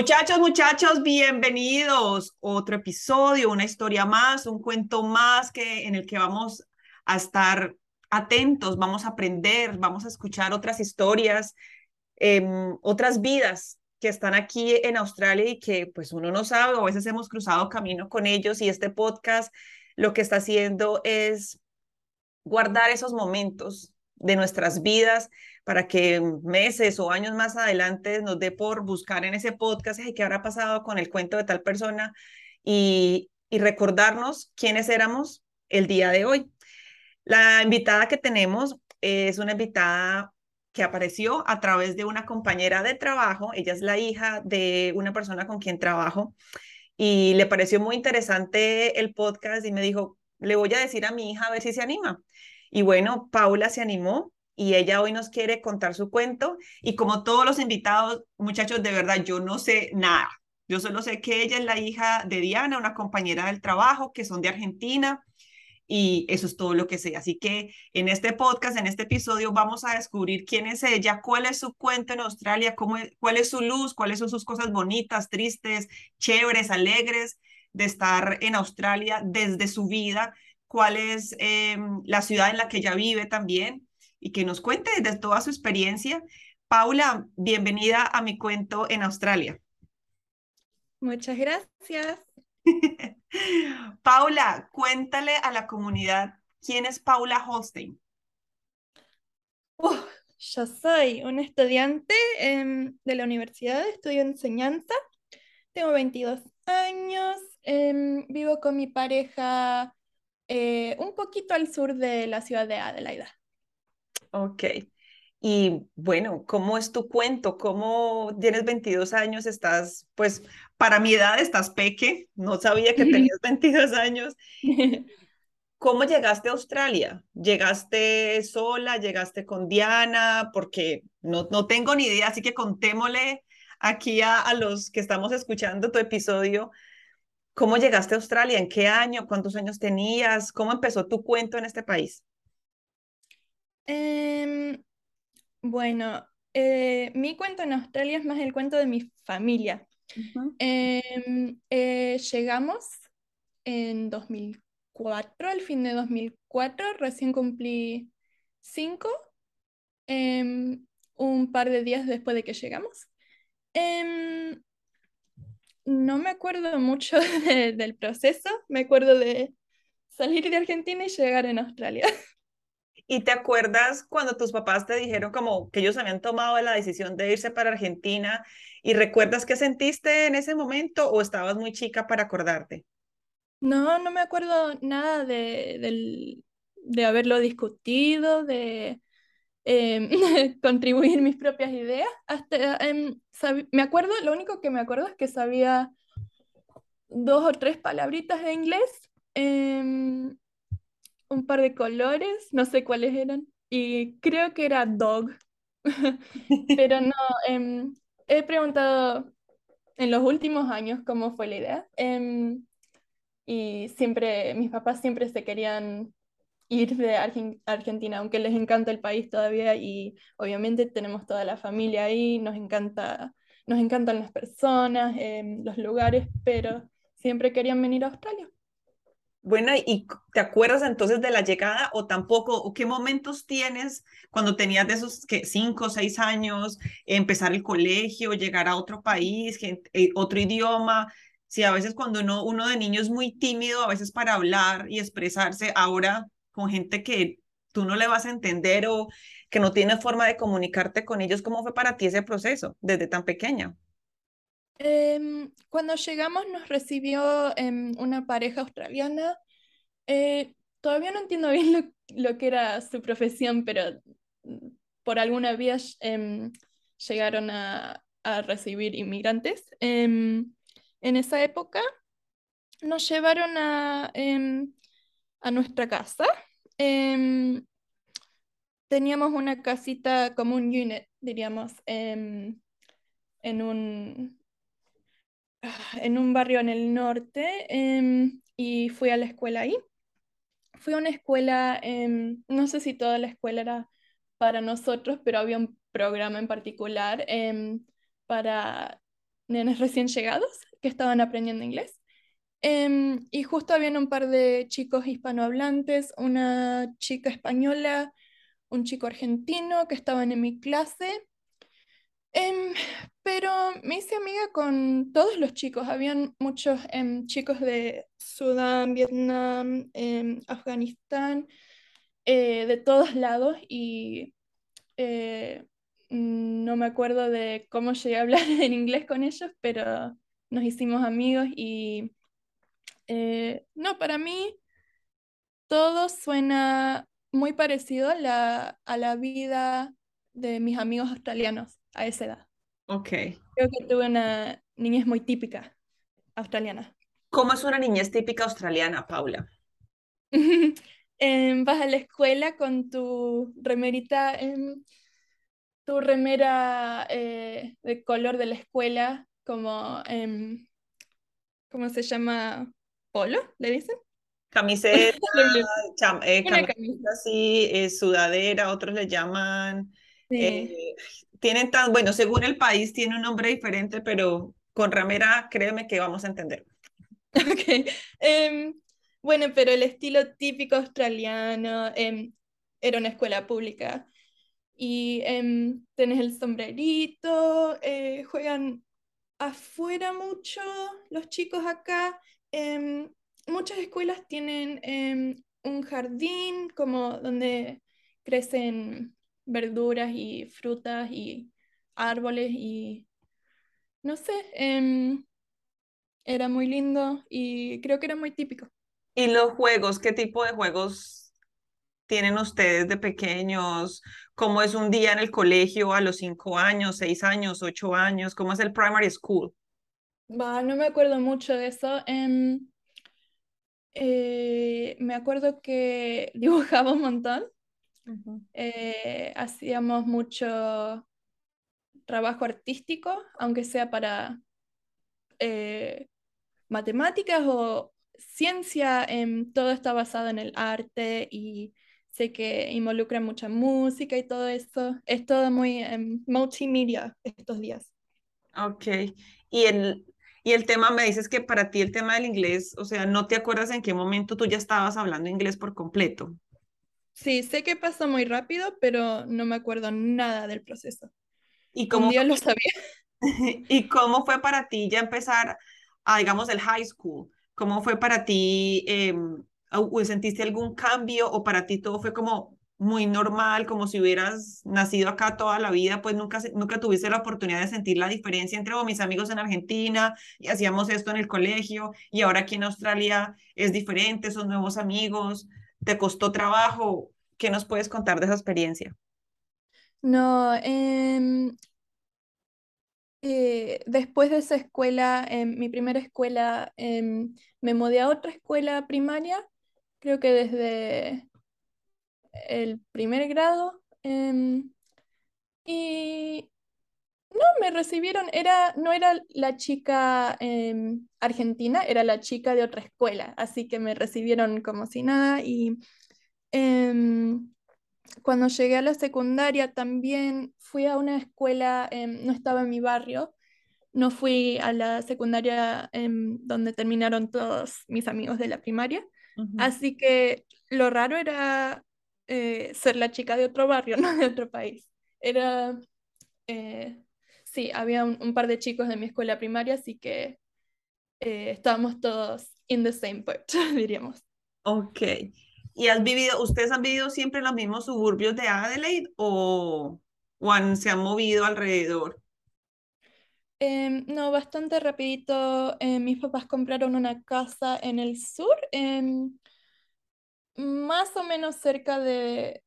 Muchachos, muchachos, bienvenidos. Otro episodio, una historia más, un cuento más que en el que vamos a estar atentos, vamos a aprender, vamos a escuchar otras historias, em, otras vidas que están aquí en Australia y que pues uno no sabe, o a veces hemos cruzado camino con ellos y este podcast lo que está haciendo es guardar esos momentos de nuestras vidas para que meses o años más adelante nos dé por buscar en ese podcast qué habrá pasado con el cuento de tal persona y, y recordarnos quiénes éramos el día de hoy. La invitada que tenemos es una invitada que apareció a través de una compañera de trabajo. Ella es la hija de una persona con quien trabajo y le pareció muy interesante el podcast y me dijo, le voy a decir a mi hija a ver si se anima. Y bueno, Paula se animó y ella hoy nos quiere contar su cuento. Y como todos los invitados, muchachos, de verdad, yo no sé nada. Yo solo sé que ella es la hija de Diana, una compañera del trabajo, que son de Argentina. Y eso es todo lo que sé. Así que en este podcast, en este episodio, vamos a descubrir quién es ella, cuál es su cuento en Australia, cómo, cuál es su luz, cuáles son sus cosas bonitas, tristes, chéveres, alegres de estar en Australia desde su vida, cuál es em, la ciudad en la que ella vive también y que nos cuente de toda su experiencia. Paula, bienvenida a mi cuento en Australia. Muchas gracias. Paula, cuéntale a la comunidad quién es Paula Holstein. yo soy una estudiante em, de la universidad, estudio enseñanza, tengo 22 años, em, vivo con mi pareja eh, un poquito al sur de la ciudad de Adelaida. Ok. Y bueno, ¿cómo es tu cuento? ¿Cómo tienes 22 años? Estás, pues, para mi edad estás peque, no sabía que tenías 22 años. ¿Cómo llegaste a Australia? ¿Llegaste sola? ¿Llegaste con Diana? Porque no, no tengo ni idea, así que contémosle aquí a, a los que estamos escuchando tu episodio. ¿Cómo llegaste a Australia? ¿En qué año? ¿Cuántos años tenías? ¿Cómo empezó tu cuento en este país? Em, bueno, eh, mi cuento en Australia es más el cuento de mi familia. Em, eh, llegamos en 2004, al fin de 2004, recién cumplí cinco, em, un par de días después de que llegamos. no me acuerdo mucho del proceso, me acuerdo de salir de Argentina y llegar en Australia. ¿Y te acuerdas cuando tus papás te dijeron como que ellos habían tomado la decisión de irse para Argentina? ¿Y recuerdas qué sentiste en ese momento o estabas muy chica para acordarte? No, no me acuerdo nada de, de haberlo discutido, de em, contribuir mis propias ideas. Hasta, em, me acuerdo, lo único que me acuerdo es que sabía dos o tres palabritas de inglés. Em, un par de colores, no sé cuáles eran, y creo que era dog, pero no, em, he preguntado en los últimos años cómo fue la idea, em, y siempre, mis papás siempre se querían ir de Argentina, aunque les encanta el país todavía y obviamente tenemos toda la familia ahí, nos encanta, nos encantan las personas, em, los lugares, pero siempre querían venir a Australia. Bueno, ¿y te acuerdas entonces de la llegada o tampoco? ¿O qué momentos tienes cuando tenías de esos que cinco o seis años, empezar el colegio, llegar a otro país, eh, otro idioma? Si a veces cuando uno, uno de niño es muy tímido, a veces para hablar y expresarse, ahora con gente que tú no le vas a entender o que no tiene forma de comunicarte con ellos, ¿cómo fue para ti ese proceso desde tan pequeña? Em, cuando llegamos nos recibió em, una pareja australiana. Eh, todavía no entiendo bien lo, que era su profesión, pero mm, por alguna vía em, llegaron a, a recibir inmigrantes. En esa época nos llevaron a, a nuestra casa. Teníamos una casita como un unit, diríamos, en un, en un barrio en el norte y fui a la escuela ahí. Fui a una escuela, no sé si toda la escuela era para nosotros, pero había un programa en particular para nenes recién llegados que estaban aprendiendo inglés. Em, y justo habían un par de chicos hispanohablantes, una chica española, un chico argentino que estaban en mi clase. Em, pero me hice amiga con todos los chicos. Habían muchos em, chicos de Sudán, Vietnam, Afganistán, eh, de todos lados y eh, no me acuerdo de cómo llegué a hablar en inglés con ellos, pero nos hicimos amigos y eh, no, para mí todo suena muy parecido a la, a la vida de mis amigos australianos a esa edad. Ok. Creo que tuve una niñez muy típica australiana. ¿Cómo es una niñez típica australiana, Paula? Em, vas a la escuela con tu remerita, em, tu remera eh, de color de la escuela, como, em, ¿cómo se llama? polo, ¿le dicen? Camiseta, eh, camiseta así, eh, sudadera, otros le llaman. Eh, tienen tan, bueno, según el país tiene un nombre diferente, pero con ramera, créeme que vamos a entender. Ok. Em, bueno, pero el estilo típico australiano em, era una escuela pública. Y em, tenés el sombrerito, juegan afuera mucho los chicos acá muchas escuelas tienen un jardín como donde crecen verduras y frutas y árboles y no sé, em, era muy lindo y creo que era muy típico. ¿Y los juegos? ¿Qué tipo de juegos tienen ustedes de pequeños? ¿Cómo es un día en el colegio a los cinco años, seis años, ocho años? ¿Cómo es el primary school? no me acuerdo mucho de eso. Em, eh, me acuerdo que dibujaba un montón. Eh, hacíamos mucho trabajo artístico, aunque sea para eh, matemáticas o ciencia, em, todo está basado en el arte y sé que involucra mucha música y todo eso. Es todo muy em, multimedia estos días. Ok. ¿Y el, y el tema, me dices que para ti el tema del inglés, o sea, no te acuerdas en qué momento tú ya estabas hablando inglés por completo. Sí, sé que pasó muy rápido, pero no me acuerdo nada del proceso. ¿Y cómo Un día lo sabía. ¿Y cómo fue para ti ya empezar, a, digamos, el high school? ¿Cómo fue para ti? Eh, ¿Sentiste algún cambio o para ti todo fue como muy normal, como si hubieras nacido acá toda la vida, pues nunca, nunca tuviste la oportunidad de sentir la diferencia entre oh, mis amigos en Argentina y hacíamos esto en el colegio y ahora aquí en Australia es diferente, son nuevos amigos, te costó trabajo. ¿Qué nos puedes contar de esa experiencia? No, em, eh, después de esa escuela, en mi primera escuela, em, me mudé a otra escuela primaria, creo que desde el primer grado. Y no, me recibieron, era, no era la chica em, argentina, era la chica de otra escuela, así que me recibieron como si nada. Y em, cuando llegué a la secundaria también fui a una escuela, no estaba en mi barrio, no fui a la secundaria donde terminaron todos mis amigos de la primaria. Así que lo raro era eh, ser la chica de otro barrio, no de otro país. Era, eh, sí, había un, par de chicos de mi escuela primaria, así que eh, estábamos todos in the same boat, diríamos. Ok. ¿Y has vivido, ustedes han vivido siempre en los mismos suburbios de Adelaide o, o se han movido alrededor? Em, no, bastante rapidito. mis papás compraron una casa en el sur, más o menos cerca de,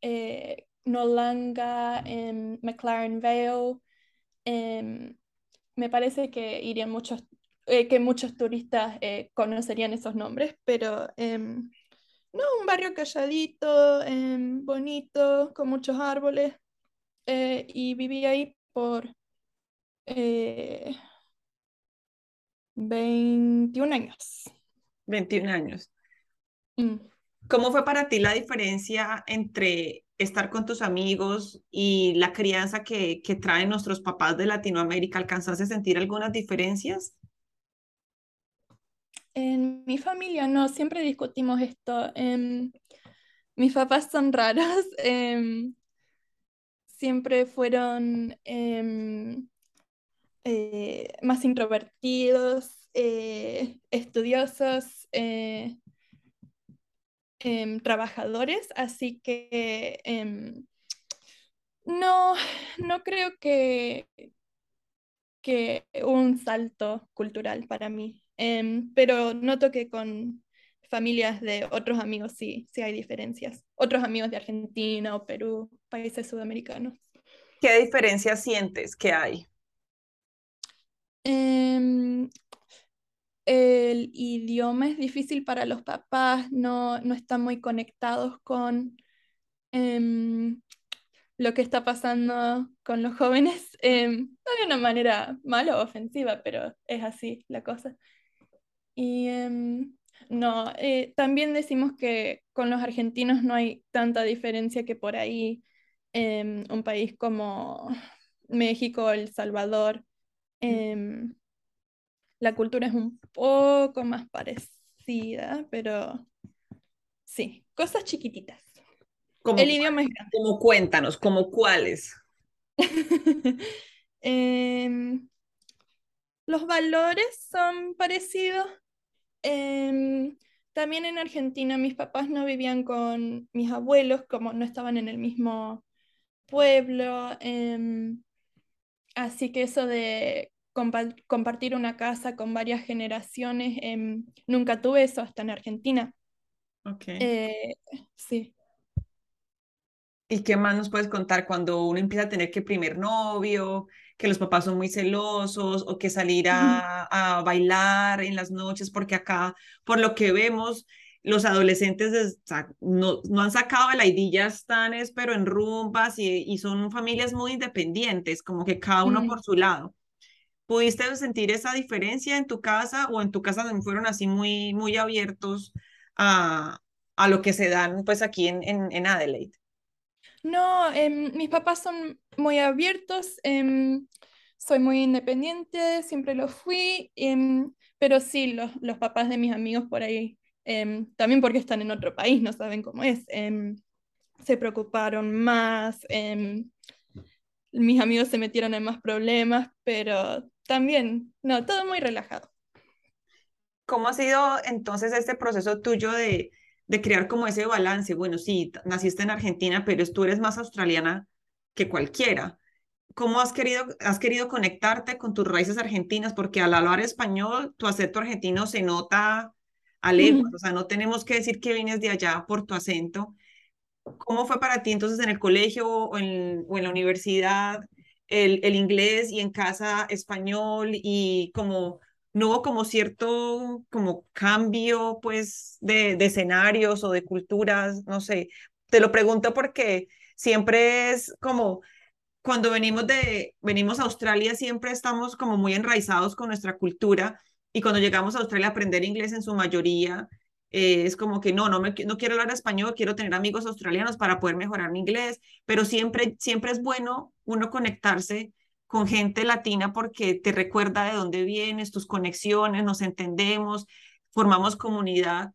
eh, Nolanga, en McLaren Vale. Em, me parece que irían muchos, eh, que muchos turistas eh, conocerían esos nombres, pero em, no, un barrio calladito, em, bonito, con muchos árboles, eh, y viví ahí por 21 años. 21 años. Mm. ¿Cómo fue para ti la diferencia entre estar con tus amigos y la crianza que, traen nuestros papás de Latinoamérica? ¿Alcanzaste a sentir algunas diferencias? En mi familia no, siempre discutimos esto. Em, mis papás son raros, em, siempre fueron em, eh, más introvertidos, eh, estudiosos, eh, trabajadores, así que no, no creo que, que un salto cultural para mí. Em, pero noto que con familias de otros amigos sí, sí hay diferencias. Otros amigos de Argentina o Perú, países sudamericanos. ¿Qué diferencias sientes que hay? El idioma es difícil para los papás, no, no están muy conectados con em, lo que está pasando con los jóvenes, no de una manera mala o ofensiva, pero es así la cosa. Y em, no, eh, también decimos que con los argentinos no hay tanta diferencia que por ahí un país como México, El Salvador, em, la cultura es un poco más parecida, pero sí, cosas chiquititas. El idioma es grande. Como cuéntanos, como cuáles. Em, los valores son parecidos, Em, también en Argentina mis papás no vivían con mis abuelos, como no estaban en el mismo pueblo. Em, así que eso de compartir una casa con varias generaciones, em, nunca tuve eso hasta en Argentina. Ok. Eh, sí. ¿Y qué más nos puedes contar cuando uno empieza a tener que primer novio, que los papás son muy celosos o que salir a, bailar en las noches, porque acá, por lo que vemos, los adolescentes no, no han sacado de la idilla, están, pero en rumbas y, y, son familias muy independientes, como que cada uno por su lado. ¿Pudiste sentir esa diferencia en tu casa o en tu casa fueron así muy, muy abiertos a, a lo que se dan pues aquí en, en, en Adelaide? No, em, mis papás son muy abiertos, em, soy muy independiente, siempre lo fui, em, pero sí, los, los, papás de mis amigos por ahí, también porque están en otro país, no saben cómo es, se preocuparon más, mis amigos se metieron en más problemas, pero también, no, todo muy relajado. ¿Cómo ha sido entonces este proceso tuyo de de crear como ese balance. Bueno, sí, naciste en Argentina, pero tú eres más australiana que cualquiera. ¿Cómo has querido, has querido conectarte con tus raíces argentinas? Porque al hablar español, tu acento argentino se nota a leguas, o sea, no tenemos que decir que vienes de allá por tu acento. ¿Cómo fue para ti entonces en el colegio o en, o en la universidad el, el inglés y en casa español y como no hubo como cierto como cambio pues de, de, escenarios o de culturas, no sé. Te lo pregunto porque siempre es como cuando venimos de venimos a Australia siempre estamos como muy enraizados con nuestra cultura y cuando llegamos a Australia aprender inglés en su mayoría eh, es como que no, no, me, no quiero hablar español, quiero tener amigos australianos para poder mejorar mi inglés, pero siempre, siempre es bueno uno conectarse con gente latina porque te recuerda de dónde vienes, tus conexiones, nos entendemos, formamos comunidad.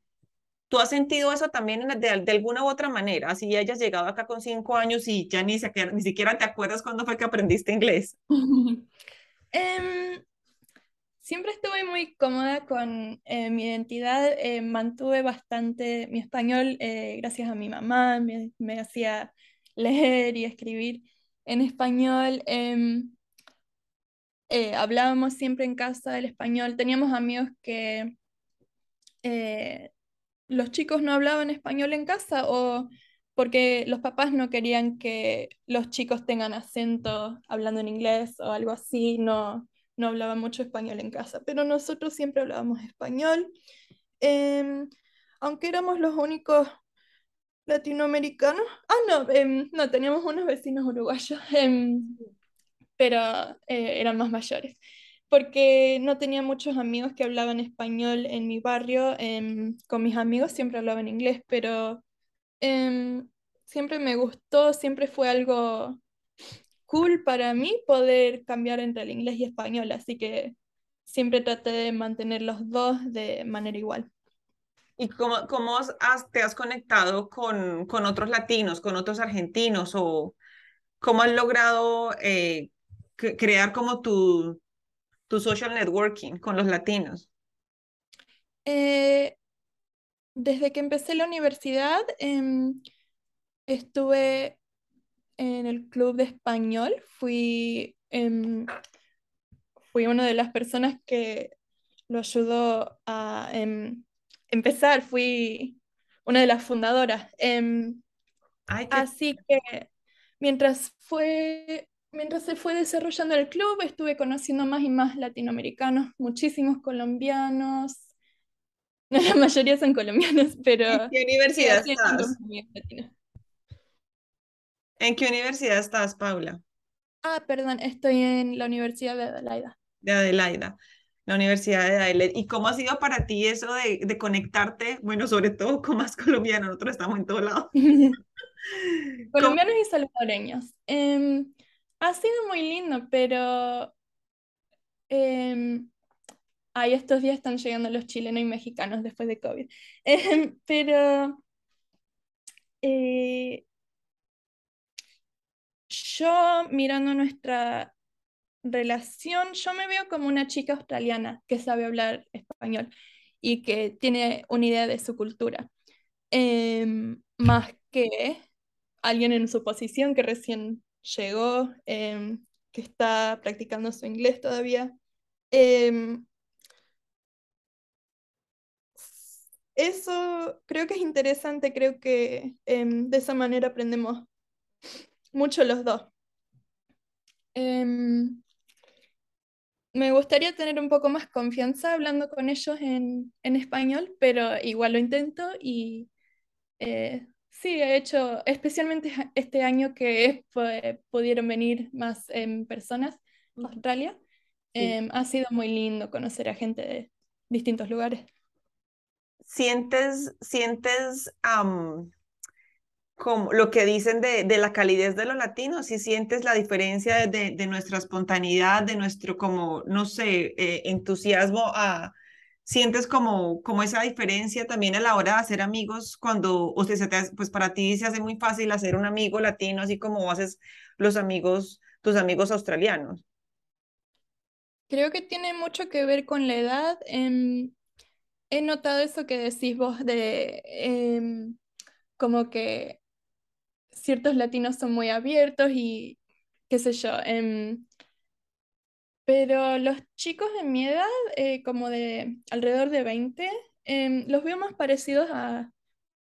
¿Tú has sentido eso también de, alguna u otra manera? Así hayas llegado acá con cinco años y ya ni, ni siquiera te acuerdas cuándo fue que aprendiste inglés. Em, siempre estuve muy cómoda con eh, mi identidad, eh, mantuve bastante mi español eh, gracias a mi mamá, me, me, hacía leer y escribir en español. Em, eh, hablábamos siempre en casa el español. Teníamos amigos que los chicos no hablaban español en casa o porque los papás no querían que los chicos tengan acento hablando en inglés o algo así, no, no hablaban mucho español en casa, pero nosotros siempre hablábamos español. Em, aunque éramos los únicos latinoamericanos. Ah, no, em, no, teníamos unos vecinos uruguayos, em, pero eh, eran más mayores. Porque no tenía muchos amigos que hablaban español en mi barrio. con mis amigos siempre hablaban inglés, pero siempre me gustó, siempre fue algo cool para mí poder cambiar entre el inglés y español, así que siempre traté de mantener los dos de manera igual. ¿Y cómo, cómo te has conectado con, con, otros latinos, con otros argentinos? ¿O cómo has logrado eh, crear como tu, tu social networking con los latinos? Eh, desde que empecé la universidad, em, estuve en el club de español. Fui, em, fui una de las personas que lo ayudó a em, empezar. Fui una de las fundadoras. Así que mientras fue mientras se fue desarrollando el club, estuve conociendo más y más latinoamericanos, muchísimos colombianos, la mayoría son colombianos, pero... ¿En qué universidad estás? ¿En qué universidad estás, Paula? Ah, perdón, estoy en la Universidad de Adelaida. De Adelaida, la Universidad de Adelaida. ¿Y cómo ha sido para ti eso de, de conectarte? Bueno, sobre todo con más colombianos, nosotros estamos en todos lados. colombianos y salvadoreños. Em, ha sido muy lindo, pero eh, Ay, estos días están llegando los chilenos y mexicanos después de COVID. Em, pero eh, yo mirando nuestra relación, yo me veo como una chica australiana que sabe hablar español y que tiene una idea de su cultura, em, más que alguien en su posición que recién llegó, em, que está practicando su inglés todavía. Eso creo que es interesante, creo que em, de esa manera aprendemos mucho los dos. Em, me gustaría tener un poco más confianza hablando con ellos en, español, pero igual lo intento y eh, sí, he hecho, especialmente este año que pudieron venir más em, personas a Australia, ha sido muy lindo conocer a gente de distintos lugares. Sientes, sientes como lo que dicen de, de, la calidez de los latinos, si sientes la diferencia de, de, nuestra espontaneidad, de nuestro como, no sé, eh, entusiasmo a... ¿Sientes como, como esa diferencia también a la hora de hacer amigos cuando, o sea, pues para ti se hace muy fácil hacer un amigo latino, así como haces los amigos, tus amigos australianos? Creo que tiene mucho que ver con la edad. En he notado eso que decís vos de em, como que ciertos latinos son muy abiertos y qué sé yo. Em, pero los chicos de mi edad, eh, como de alrededor de 20, em, los veo más parecidos a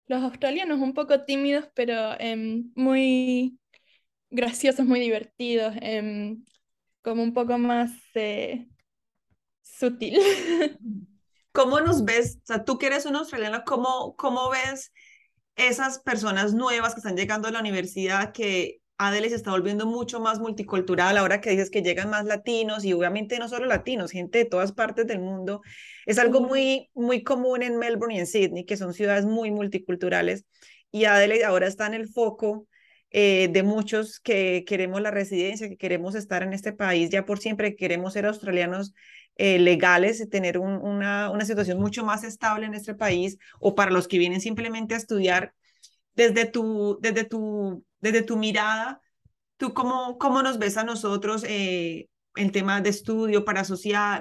los australianos, un poco tímidos, pero muy graciosos, muy divertidos, como un poco más eh, sutil. ¿Cómo nos ves? O sea, tú que eres una australiana, ¿cómo, cómo ves esas personas nuevas que están llegando a la universidad que Adele se está volviendo mucho más multicultural ahora que dices que llegan más latinos y obviamente no solo latinos, gente de todas partes del mundo. Es algo muy, muy común en Melbourne y en Sydney, que son ciudades muy multiculturales y Adele ahora está en el foco eh, de muchos que queremos la residencia, que queremos estar en este país ya por siempre, queremos ser australianos eh, legales tener una, una situación mucho más estable en este país o para los que vienen simplemente a estudiar desde tu, desde tu, desde tu mirada, ¿tú cómo, cómo nos ves a nosotros eh, el tema de estudio para,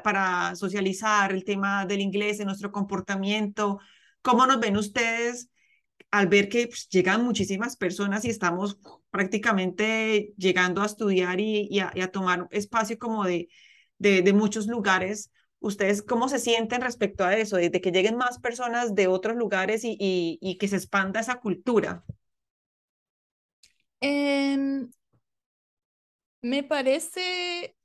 para socializar, el tema del inglés, en nuestro comportamiento? ¿Cómo nos ven ustedes al ver que pues, llegan muchísimas personas y estamos prácticamente llegando a estudiar y, y, a, y a tomar espacio como de, de, muchos lugares. ¿Ustedes cómo se sienten respecto a eso, de, que lleguen más personas de otros lugares y, y, que se expanda esa cultura? Em, me parece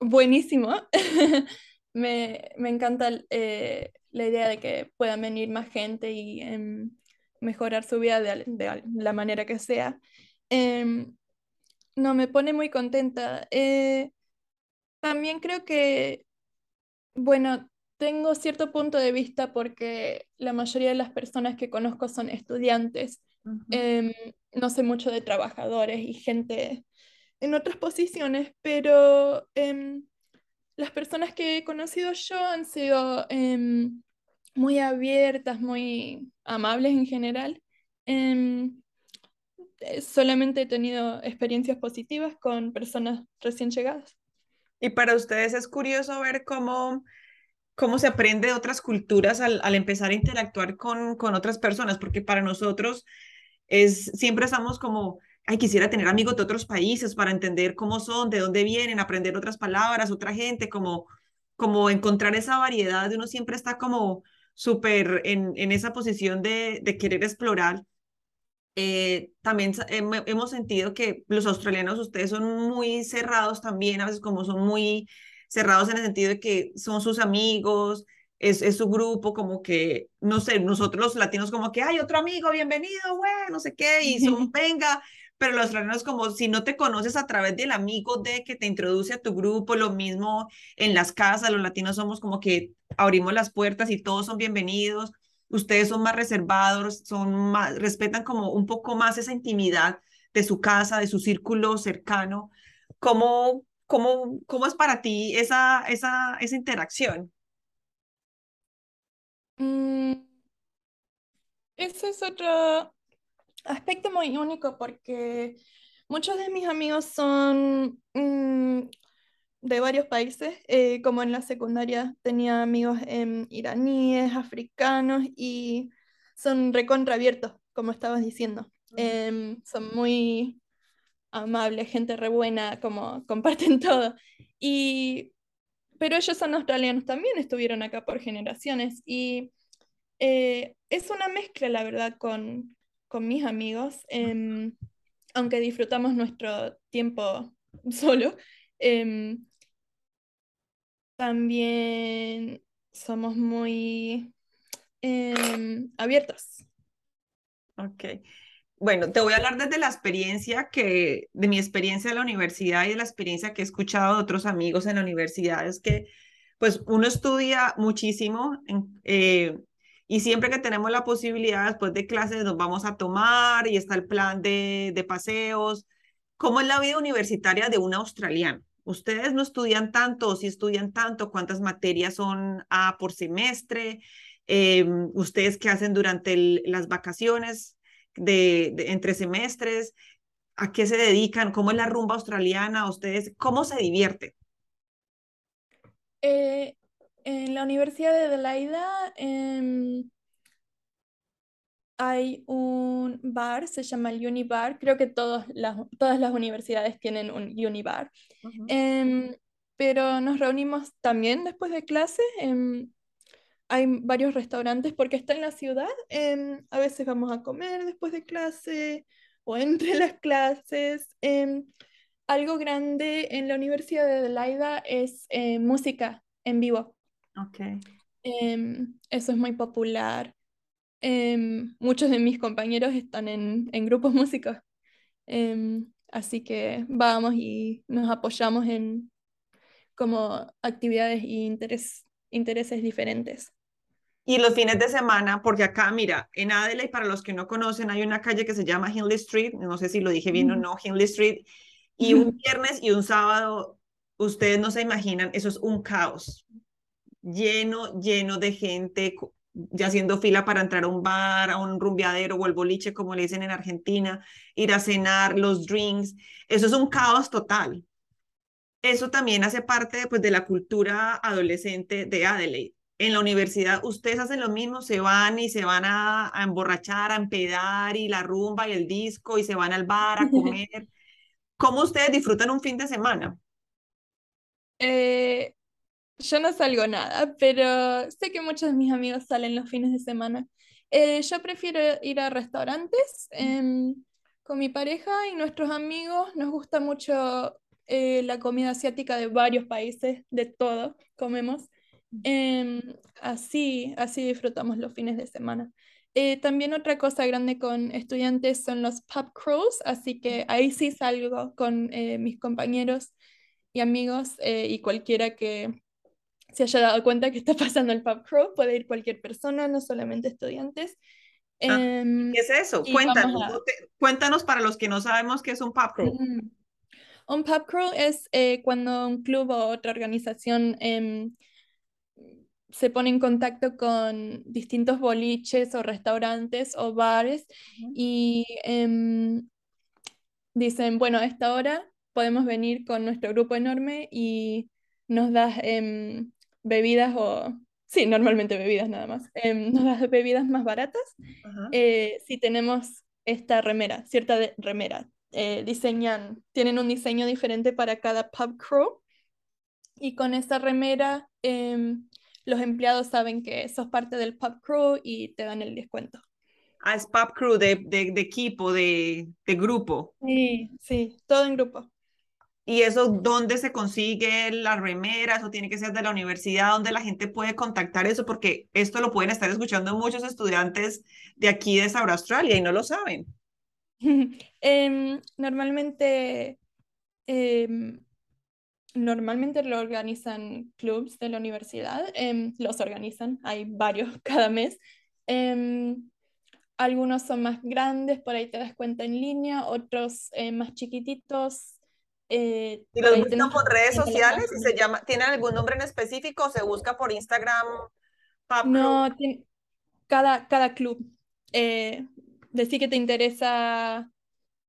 buenísimo. me, me, encanta eh, la idea de que puedan venir más gente y em, mejorar su vida de, de, la manera que sea. Em, no, me pone muy contenta. Eh, también creo que, bueno, tengo cierto punto de vista porque la mayoría de las personas que conozco son estudiantes. Uh -huh. no sé mucho de trabajadores y gente en otras posiciones, pero eh, las personas que he conocido yo han sido eh, muy abiertas, muy amables en general. Eh, solamente he tenido experiencias positivas con personas recién llegadas. Y para ustedes es curioso ver cómo, cómo se aprende de otras culturas al, al empezar a interactuar con, con, otras personas, porque para nosotros es, siempre estamos como, ay, quisiera tener amigos de otros países para entender cómo son, de dónde vienen, aprender otras palabras, otra gente, como, como encontrar esa variedad, uno siempre está como súper en, en esa posición de, de querer explorar. Eh, también hemos sentido que los australianos, ustedes son muy cerrados también, a veces como son muy cerrados en el sentido de que son sus amigos, es, es, su grupo, como que, no sé, nosotros los latinos como que, hay otro amigo, bienvenido, güey, no sé qué, y son, venga, pero los australianos como si no te conoces a través del amigo de que te introduce a tu grupo, lo mismo en las casas, los latinos somos como que abrimos las puertas y todos son bienvenidos, ustedes son más reservados, son más, respetan como un poco más esa intimidad de su casa, de su círculo cercano. ¿Cómo, cómo, cómo es para ti esa, esa, esa interacción? Mm, ese es otro aspecto muy único porque muchos de mis amigos son mm, de varios países, eh, como en la secundaria tenía amigos eh, iraníes, africanos y son recontra abiertos, como estabas diciendo. Eh, son muy amables, gente re buena, como comparten todo. Y, pero ellos son australianos también, estuvieron acá por generaciones y es una mezcla, la verdad, con, con mis amigos, em, aunque disfrutamos nuestro tiempo solo. Eh, también somos muy eh, abiertos. Ok. Bueno, te voy a hablar desde la experiencia que, de mi experiencia en la universidad y de la experiencia que he escuchado de otros amigos en la universidad. Es que, pues, uno estudia muchísimo eh, y siempre que tenemos la posibilidad, después de clases, nos vamos a tomar y está el plan de, de paseos. ¿Cómo es la vida universitaria de un australiano? Ustedes no estudian tanto, o si estudian tanto, cuántas materias son a por semestre, eh, ustedes qué hacen durante las vacaciones de, entre semestres, a qué se dedican, cómo es la rumba australiana, ustedes, cómo se divierten. Eh, en la Universidad de Adelaida eh, hay un bar, se llama el Unibar. Creo que todas las, todas las universidades tienen un Unibar. Uh -huh. eh, pero nos reunimos también después de clase. Eh, hay varios restaurantes porque está en la ciudad. Eh, a veces vamos a comer después de clase o entre las clases. Algo grande en la Universidad de Adelaida es eh, música en vivo. Okay. eso es muy popular. Eh, muchos de mis compañeros están en, en grupos músicos, eh, así que vamos y nos apoyamos en como actividades y interés, intereses diferentes. Y los fines de semana, porque acá, mira, en Adelaide, para los que no conocen, hay una calle que se llama Hindley Street, no sé si lo dije bien mm. o no, Hindley Street, y un viernes y un sábado, ustedes no se imaginan, eso es un caos, lleno, lleno de gente, ya haciendo fila para entrar a un bar, a un rumbeadero o el boliche, como le dicen en Argentina, ir a cenar, los drinks, eso es un caos total. Eso también hace parte pues, de la cultura adolescente de Adelaide. En la universidad ustedes hacen lo mismo, se van y se van a, a emborrachar, a empedar y la rumba y el disco y se van al bar a comer. ¿Cómo ustedes disfrutan un fin de semana? Eh, yo no salgo nada, pero sé que muchos de mis amigos salen los fines de semana. Eh, yo prefiero ir a restaurantes, eh, con mi pareja y nuestros amigos. Nos gusta mucho eh, la comida asiática de varios países, de todo comemos. Em, así, así disfrutamos los fines de semana. Eh, también otra cosa grande con estudiantes son los pub crawls, así que ahí sí salgo con eh, mis compañeros y amigos y cualquiera que se haya dado cuenta que está pasando el pub crawl, puede ir cualquier persona, no solamente estudiantes. Ah, em, ¿Qué es eso? Cuéntanos, cuéntanos para los que no sabemos qué es un pub crawl. Un pub crawl es eh, cuando un club o otra organización em, se pone en contacto con distintos boliches o restaurantes o bares y em, dicen, bueno, a esta hora podemos venir con nuestro grupo enorme y nos das bebidas o Sí, normalmente bebidas nada más. Eh, las bebidas más baratas, eh, si tenemos esta remera, cierta remera, eh, diseñan, tienen un diseño diferente para cada pub crew y con esa remera em, los empleados saben que sos parte del pub crew y te dan el descuento. Ah, es pub crew de, de, de equipo, de, de grupo. Sí, sí, todo en grupo. ¿Y eso dónde se consigue la remera? Eso tiene que ser de la universidad, donde la gente puede contactar eso, porque esto lo pueden estar escuchando muchos estudiantes de aquí de Saura Australia y no lo saben. Em, normalmente, em, normalmente lo organizan clubs de la universidad, em, los organizan, hay varios cada mes. algunos son más grandes, por ahí te das cuenta en línea, otros eh, más chiquititos eh, ¿Y los buscan por redes sociales? ¿Y se llama, ¿Tienen algún nombre en específico o se busca por Instagram? no, cada, cada club. Eh, decir que te interesa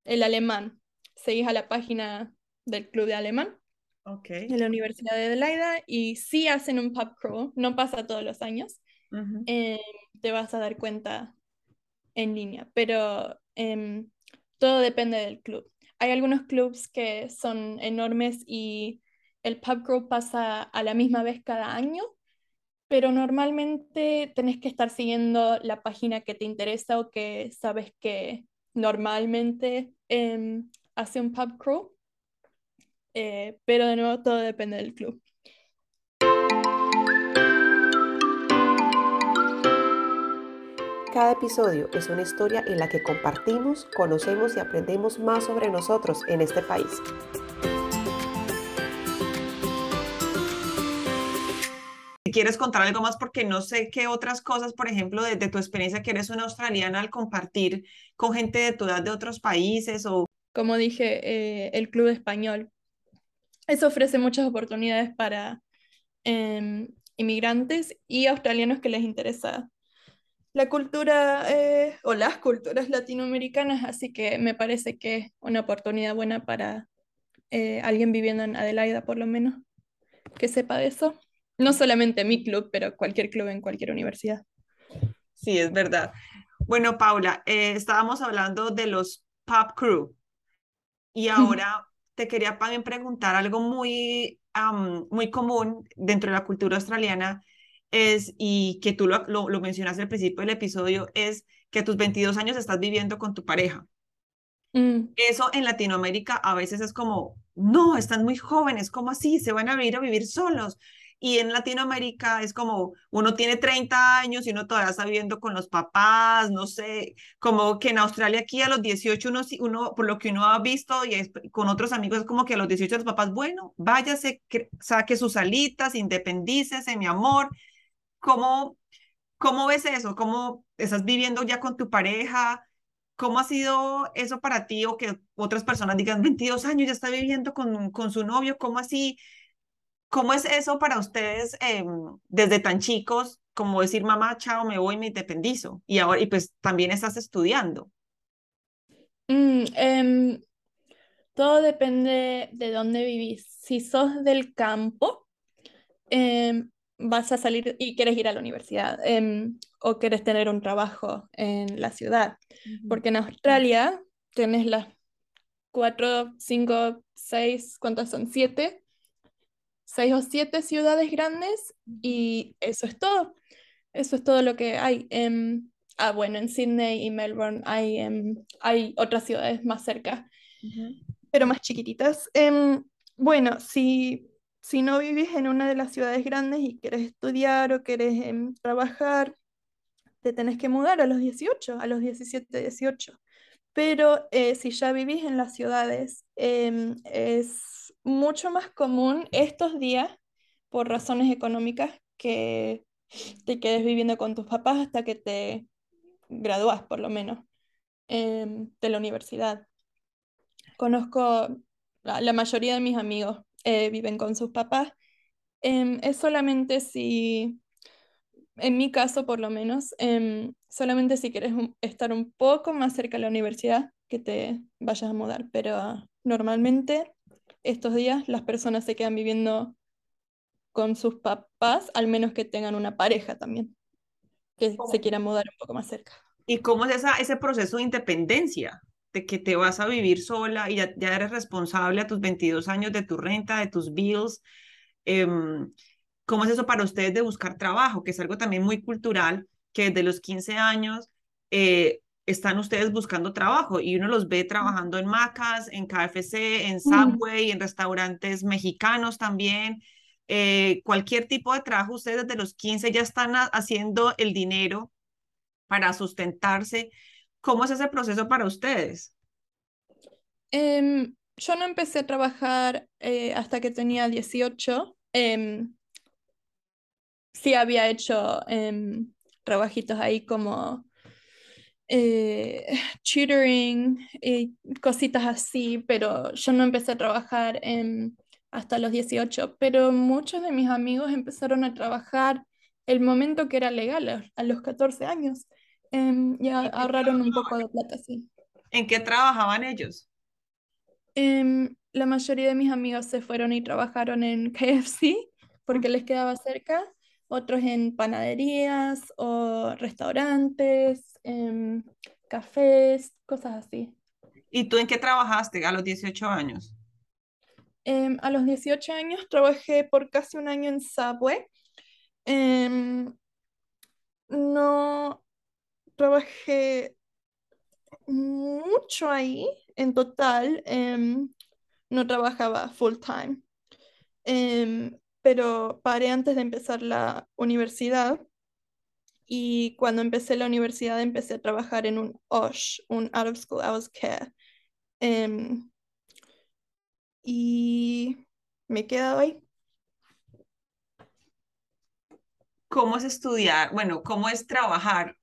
el alemán. Seguís a la página del club de alemán okay. de la Universidad de Adelaida y si hacen un pub crawl, no pasa todos los años. Eh, te vas a dar cuenta en línea, pero em, todo depende del club. Hay algunos clubs que son enormes y el pub crawl pasa a la misma vez cada año, pero normalmente tenés que estar siguiendo la página que te interesa o que sabes que normalmente em, hace un pub crawl, eh, pero de nuevo todo depende del club. Cada episodio es una historia en la que compartimos, conocemos y aprendemos más sobre nosotros en este país. Quieres contar algo más, porque no sé qué otras cosas, por ejemplo, de, tu experiencia que eres una australiana al compartir con gente de tu edad de otros países o... Como dije, eh, el Club Español. Eso ofrece muchas oportunidades para em, inmigrantes y australianos que les interesa la cultura eh, o las culturas latinoamericanas, así que me parece que es una oportunidad buena para eh, alguien viviendo en Adelaida, por lo menos, que sepa de eso. No solamente mi club, pero cualquier club en cualquier universidad. Sí, es verdad. Bueno, Paula, eh, estábamos hablando de los pop crew y ahora te quería también preguntar algo muy, muy común dentro de la cultura australiana es, y que tú lo, lo, mencionaste al principio del episodio, es que a tus 22 años estás viviendo con tu pareja. Mm. Eso en Latinoamérica a veces es como, no, están muy jóvenes, ¿cómo así? Se van a ir a vivir solos. Y en Latinoamérica es como, uno tiene 30 años y uno todavía está viviendo con los papás, no sé, como que en Australia aquí a los 18 uno, uno por lo que uno ha visto y con otros amigos es como que a los 18 los papás, bueno, váyase, saque sus alitas, independícese, mi amor, ¿Cómo, cómo ves eso? ¿Cómo estás viviendo ya con tu pareja? ¿Cómo ha sido eso para ti o que otras personas digan 22 años ya está viviendo con, con su novio? ¿Cómo así? ¿Cómo es eso para ustedes em, desde tan chicos como decir mamá, chao, me voy, me independizo? Y ahora, y pues también estás estudiando. Mm, em, todo depende de dónde vivís. Si sos del campo, eh, vas a salir y quieres ir a la universidad em, o quieres tener un trabajo en la ciudad. Porque en Australia tienes las cuatro, cinco, seis, ¿cuántas son? Siete, seis o siete ciudades grandes y eso es todo. Eso es todo lo que hay. Em, ah, bueno, en Sydney y Melbourne hay, em, hay otras ciudades más cerca, pero más chiquititas. Bueno, si, si no vivís en una de las ciudades grandes y quieres estudiar o quieres em, trabajar, te tenés que mudar a los 18, a los 17, 18. Pero eh, si ya vivís en las ciudades, es mucho más común estos días, por razones económicas, que te quedes viviendo con tus papás hasta que te gradúas, por lo menos, em, de la universidad. Conozco, la, mayoría de mis amigos eh, viven con sus papás. Em, es solamente si, en mi caso por lo menos, em, solamente si quieres estar un poco más cerca de la universidad, que te vayas a mudar, pero normalmente estos días las personas se quedan viviendo con sus papás, al menos que tengan una pareja también, que se quiera mudar un poco más cerca. ¿Y cómo es esa, ese proceso de independencia? De que te vas a vivir sola y ya, eres responsable a tus 22 años de tu renta, de tus bills. Em, ¿Cómo es eso para ustedes de buscar trabajo? Que es algo también muy cultural, que desde los 15 años eh, están ustedes buscando trabajo y uno los ve trabajando en Macas, en KFC, en Subway, en restaurantes mexicanos también. Eh, cualquier tipo de trabajo, ustedes desde los 15 ya están haciendo el dinero para sustentarse. ¿Cómo es ese proceso para ustedes? Em, yo no empecé a trabajar eh, hasta que tenía 18. Em, sí había hecho em, trabajitos ahí como eh, tutoring y cositas así, pero yo no empecé a trabajar hasta los 18, pero muchos de mis amigos empezaron a trabajar el momento que era legal, a los 14 años. Em, ya ahorraron un poco de plata, sí. ¿En qué trabajaban ellos? Em, la mayoría de mis amigos se fueron y trabajaron en KFC porque les quedaba cerca, otros en panaderías o restaurantes, em, cafés, cosas así. ¿Y tú en qué trabajaste a los 18 años? a los 18 años trabajé por casi un año en Subway. no, trabajé mucho ahí en total. Em, no trabajaba full time. Em, pero paré antes de empezar la universidad. Y cuando empecé la universidad empecé a trabajar en un OSH, un Out of School Hours Care. Em, y me he quedado ahí. ¿Cómo es estudiar? Bueno, ¿cómo es trabajar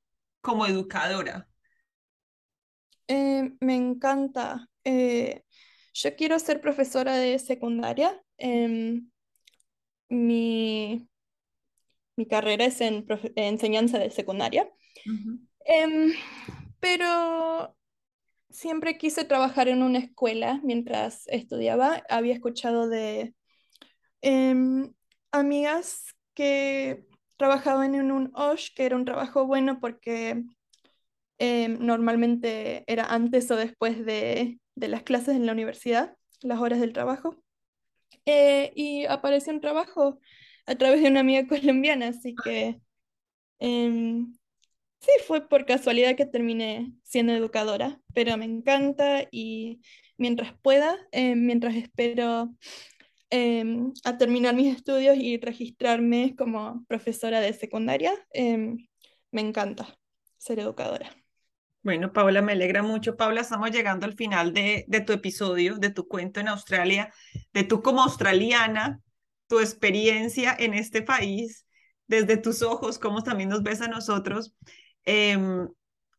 como educadora? Eh, me encanta. Eh, yo quiero ser profesora de secundaria. Em, mi, mi, carrera es en enseñanza de secundaria. Em, pero siempre quise trabajar en una escuela mientras estudiaba. Había escuchado de em, amigas que trabajaban en un OSH, que era un trabajo bueno porque em, normalmente era antes o después de, las clases en la universidad, las horas del trabajo. Eh, y apareció un trabajo a través de una amiga colombiana, así que em, sí, fue por casualidad que terminé siendo educadora, pero me encanta y mientras pueda, em, mientras espero Em, a terminar mis estudios y registrarme como profesora de secundaria. Em, me encanta ser educadora. Bueno, Paula, me alegra mucho. Paula, estamos llegando al final de, de tu episodio, de tu cuento en Australia, de tú como australiana, tu experiencia en este país, desde tus ojos, cómo también nos ves a nosotros. Em,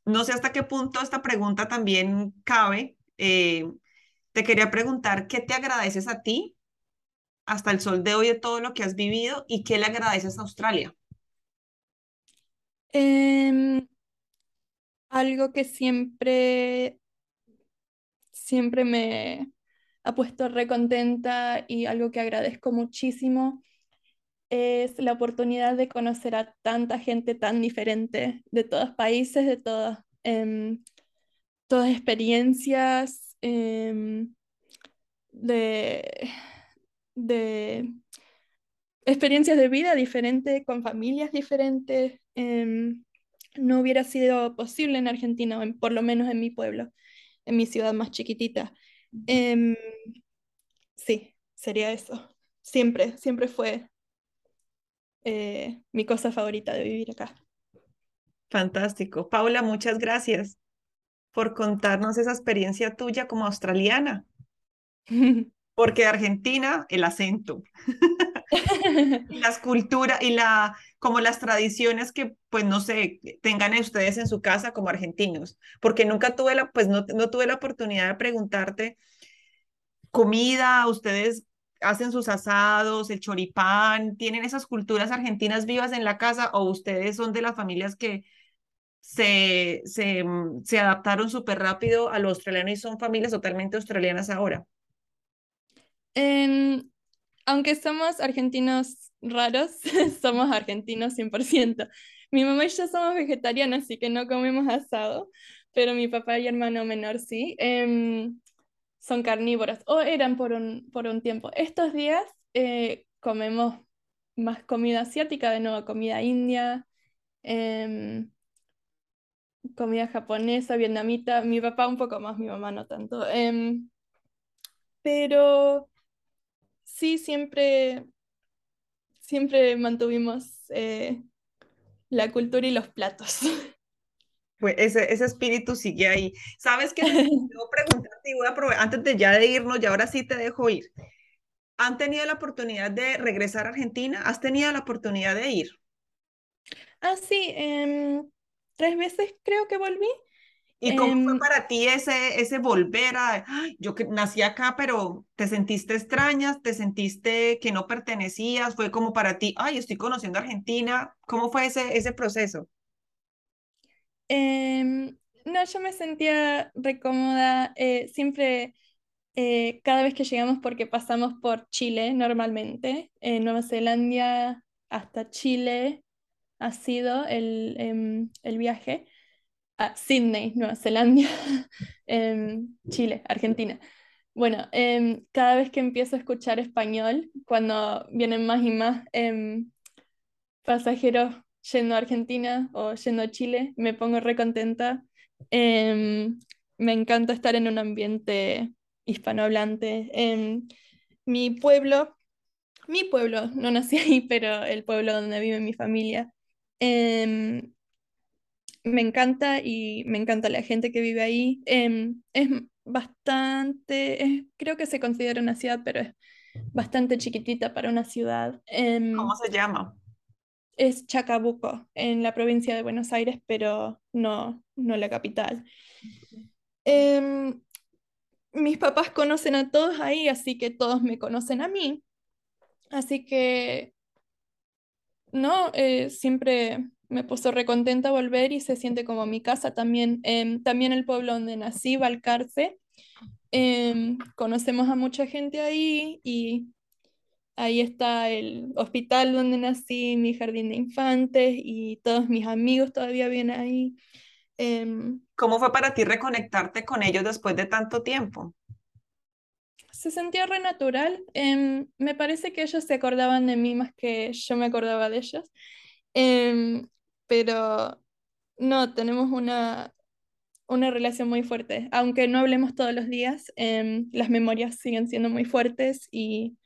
no sé hasta qué punto esta pregunta también cabe. Eh, te quería preguntar, ¿qué te agradeces a ti hasta el sol de hoy de todo lo que has vivido y qué le agradeces a Australia? Em, algo que siempre, siempre me ha puesto recontenta y algo que agradezco muchísimo es la oportunidad de conocer a tanta gente tan diferente, de todos países, de todas, em, todas experiencias, em, de de experiencias de vida diferentes, con familias diferentes. Em, no hubiera sido posible en Argentina, o por lo menos en mi pueblo, en mi ciudad más chiquitita. Em, sí, sería eso. Siempre, siempre fue eh, mi cosa favorita de vivir acá. Fantástico. Paula, muchas gracias por contarnos esa experiencia tuya como australiana. Porque Argentina, el acento. y las culturas y la como las tradiciones que pues no sé tengan ustedes en su casa como argentinos porque nunca tuve la pues no, no tuve la oportunidad de preguntarte comida ustedes hacen sus asados el choripán tienen esas culturas argentinas vivas en la casa o ustedes son de las familias que se, se, se adaptaron súper rápido a lo australiano y son familias totalmente australianas ahora? Aunque somos argentinos raros, somos argentinos 100%. Mi mamá y yo somos vegetarianos, así que no comemos asado, pero mi papá y hermano menor sí. Em, son carnívoros, o eran por un, por un tiempo. Estos días eh, comemos más comida asiática, de nuevo comida india, em, comida japonesa, vietnamita, mi papá un poco más, mi mamá no tanto. Em, pero sí, siempre, siempre mantuvimos eh, la cultura y los platos. Pues ese, ese espíritu sigue ahí. ¿Sabes qué? Preguntarte y voy a probar, antes de ya de irnos, y ahora sí te dejo ir. ¿Han tenido la oportunidad de regresar a Argentina? ¿Has tenido la oportunidad de ir? Ah, sí, em, tres veces creo que volví. ¿Y cómo fue em, para ti ese, ese volver a, yo que nací acá, pero te sentiste extraña, te sentiste que no pertenecías, fue como para ti, ay, estoy conociendo Argentina, ¿cómo fue ese, ese proceso? Em, no, yo me sentía recómoda, eh, siempre, eh, cada vez que llegamos, porque pasamos por Chile normalmente, en Nueva Zelanda hasta Chile ha sido el, em, el viaje a Sydney, Nueva Zelanda, em, Chile, Argentina. Bueno, em, cada vez que empiezo a escuchar español, cuando vienen más y más em, pasajeros yendo a Argentina o yendo a Chile, me pongo recontenta. me encanta estar en un ambiente hispanohablante. mi pueblo, mi pueblo, no nací ahí, pero el pueblo donde vive mi familia, me encanta y me encanta la gente que vive ahí. Em, es bastante, creo que se considera una ciudad, pero es bastante chiquitita para una ciudad. Em, ¿Cómo se llama? Es Chacabuco, en la provincia de Buenos Aires, pero no, no la capital. Em, mis papás conocen a todos ahí, así que todos me conocen a mí. Así que, no, eh, siempre me puso recontenta volver y se siente como mi casa también. Em, también el pueblo donde nací, Valcarce. Em, conocemos a mucha gente ahí y ahí está el hospital donde nací, mi jardín de infantes y todos mis amigos todavía vienen ahí. Em, ¿Cómo fue para ti reconectarte con ellos después de tanto tiempo? Se sentía re natural. me parece que ellos se acordaban de mí más que yo me acordaba de ellos pero no, tenemos una, una relación muy fuerte. Aunque no hablemos todos los días, em, las memorias siguen siendo muy fuertes y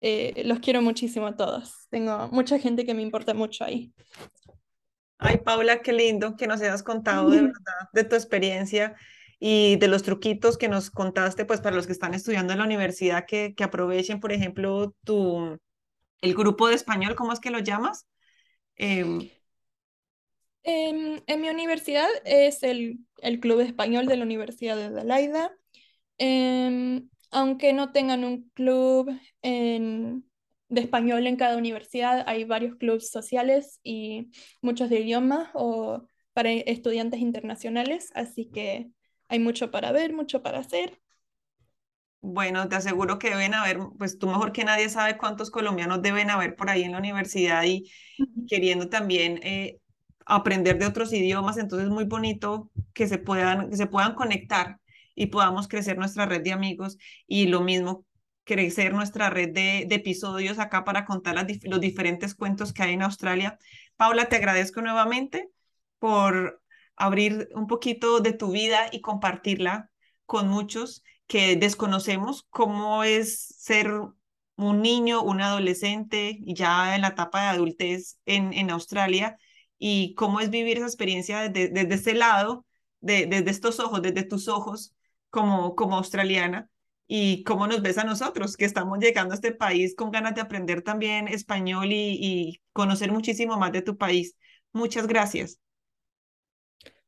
eh, los quiero muchísimo a todos. Tengo mucha gente que me importa mucho ahí. Ay, Paula, qué lindo que nos hayas contado de verdad de tu experiencia y de los truquitos que nos contaste, pues para los que están estudiando en la universidad, que, que aprovechen, por ejemplo, tu, el grupo de español, ¿cómo es que lo llamas? Eh, en, mi universidad es el, Club Español de la Universidad de Adelaida. Em, aunque no tengan un club de español en cada universidad, hay varios clubes sociales y muchos de idiomas o para estudiantes internacionales, así que hay mucho para ver, mucho para hacer. Bueno, te aseguro que deben haber, pues tú mejor que nadie sabe cuántos colombianos deben haber por ahí en la universidad y queriendo también eh, aprender de otros idiomas, entonces es muy bonito que se puedan, se puedan conectar y podamos crecer nuestra red de amigos y lo mismo crecer nuestra red de, episodios acá para contar los diferentes cuentos que hay en Australia. Paula, te agradezco nuevamente por abrir un poquito de tu vida y compartirla con muchos que desconocemos cómo es ser un niño, un adolescente, ya en la etapa de adultez en, en Australia, y cómo es vivir esa experiencia desde, desde ese lado, de, desde estos ojos, desde tus ojos como, como australiana, y cómo nos ves a nosotros, que estamos llegando a este país con ganas de aprender también español y, y conocer muchísimo más de tu país. Muchas gracias.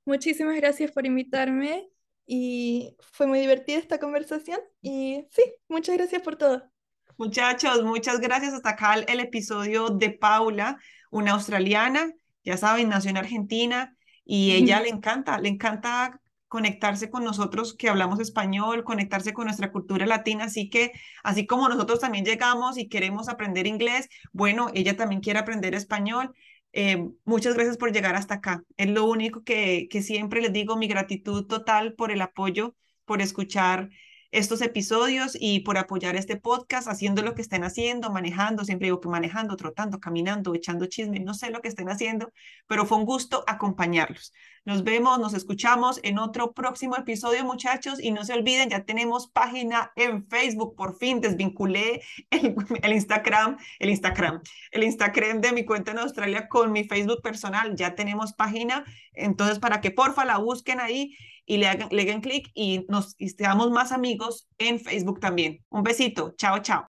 Muchísimas gracias por invitarme y fue muy divertida esta conversación y sí, muchas gracias por todo. Muchachos, muchas gracias. Hasta acá el, episodio de Paula, una australiana, ya saben, nació en Argentina y ella le encanta, le encanta conectarse con nosotros que hablamos español, conectarse con nuestra cultura latina, así que así como nosotros también llegamos y queremos aprender inglés, bueno, ella también quiere aprender español. Eh, muchas gracias por llegar hasta acá. Es lo único que, que siempre les digo, mi gratitud total por el apoyo, por escuchar estos episodios y por apoyar este podcast, haciendo lo que estén haciendo, manejando, siempre digo que manejando, trotando, caminando, echando chisme, no sé lo que estén haciendo, pero fue un gusto acompañarlos. Nos vemos, nos escuchamos en otro próximo episodio, muchachos, y no se olviden, ya tenemos página en Facebook, por fin desvinculé el, el Instagram, el Instagram, el Instagram de mi cuenta en Australia con mi Facebook personal, ya tenemos página, entonces para que porfa la busquen ahí y le hagan, le clic y nos y seamos más amigos en Facebook también. Un besito. Chao, chao.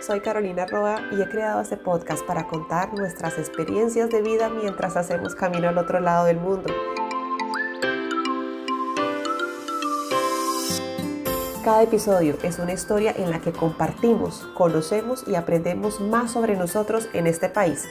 Soy Carolina Roa y he creado este podcast para contar nuestras experiencias de vida mientras hacemos camino al otro lado del mundo. Cada episodio es una historia en la que compartimos, conocemos y aprendemos más sobre nosotros en este país